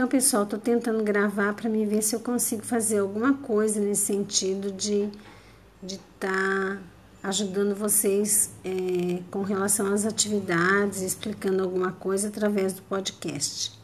Então, pessoal, estou tentando gravar para me ver se eu consigo fazer alguma coisa nesse sentido de de estar tá ajudando vocês é, com relação às atividades, explicando alguma coisa através do podcast.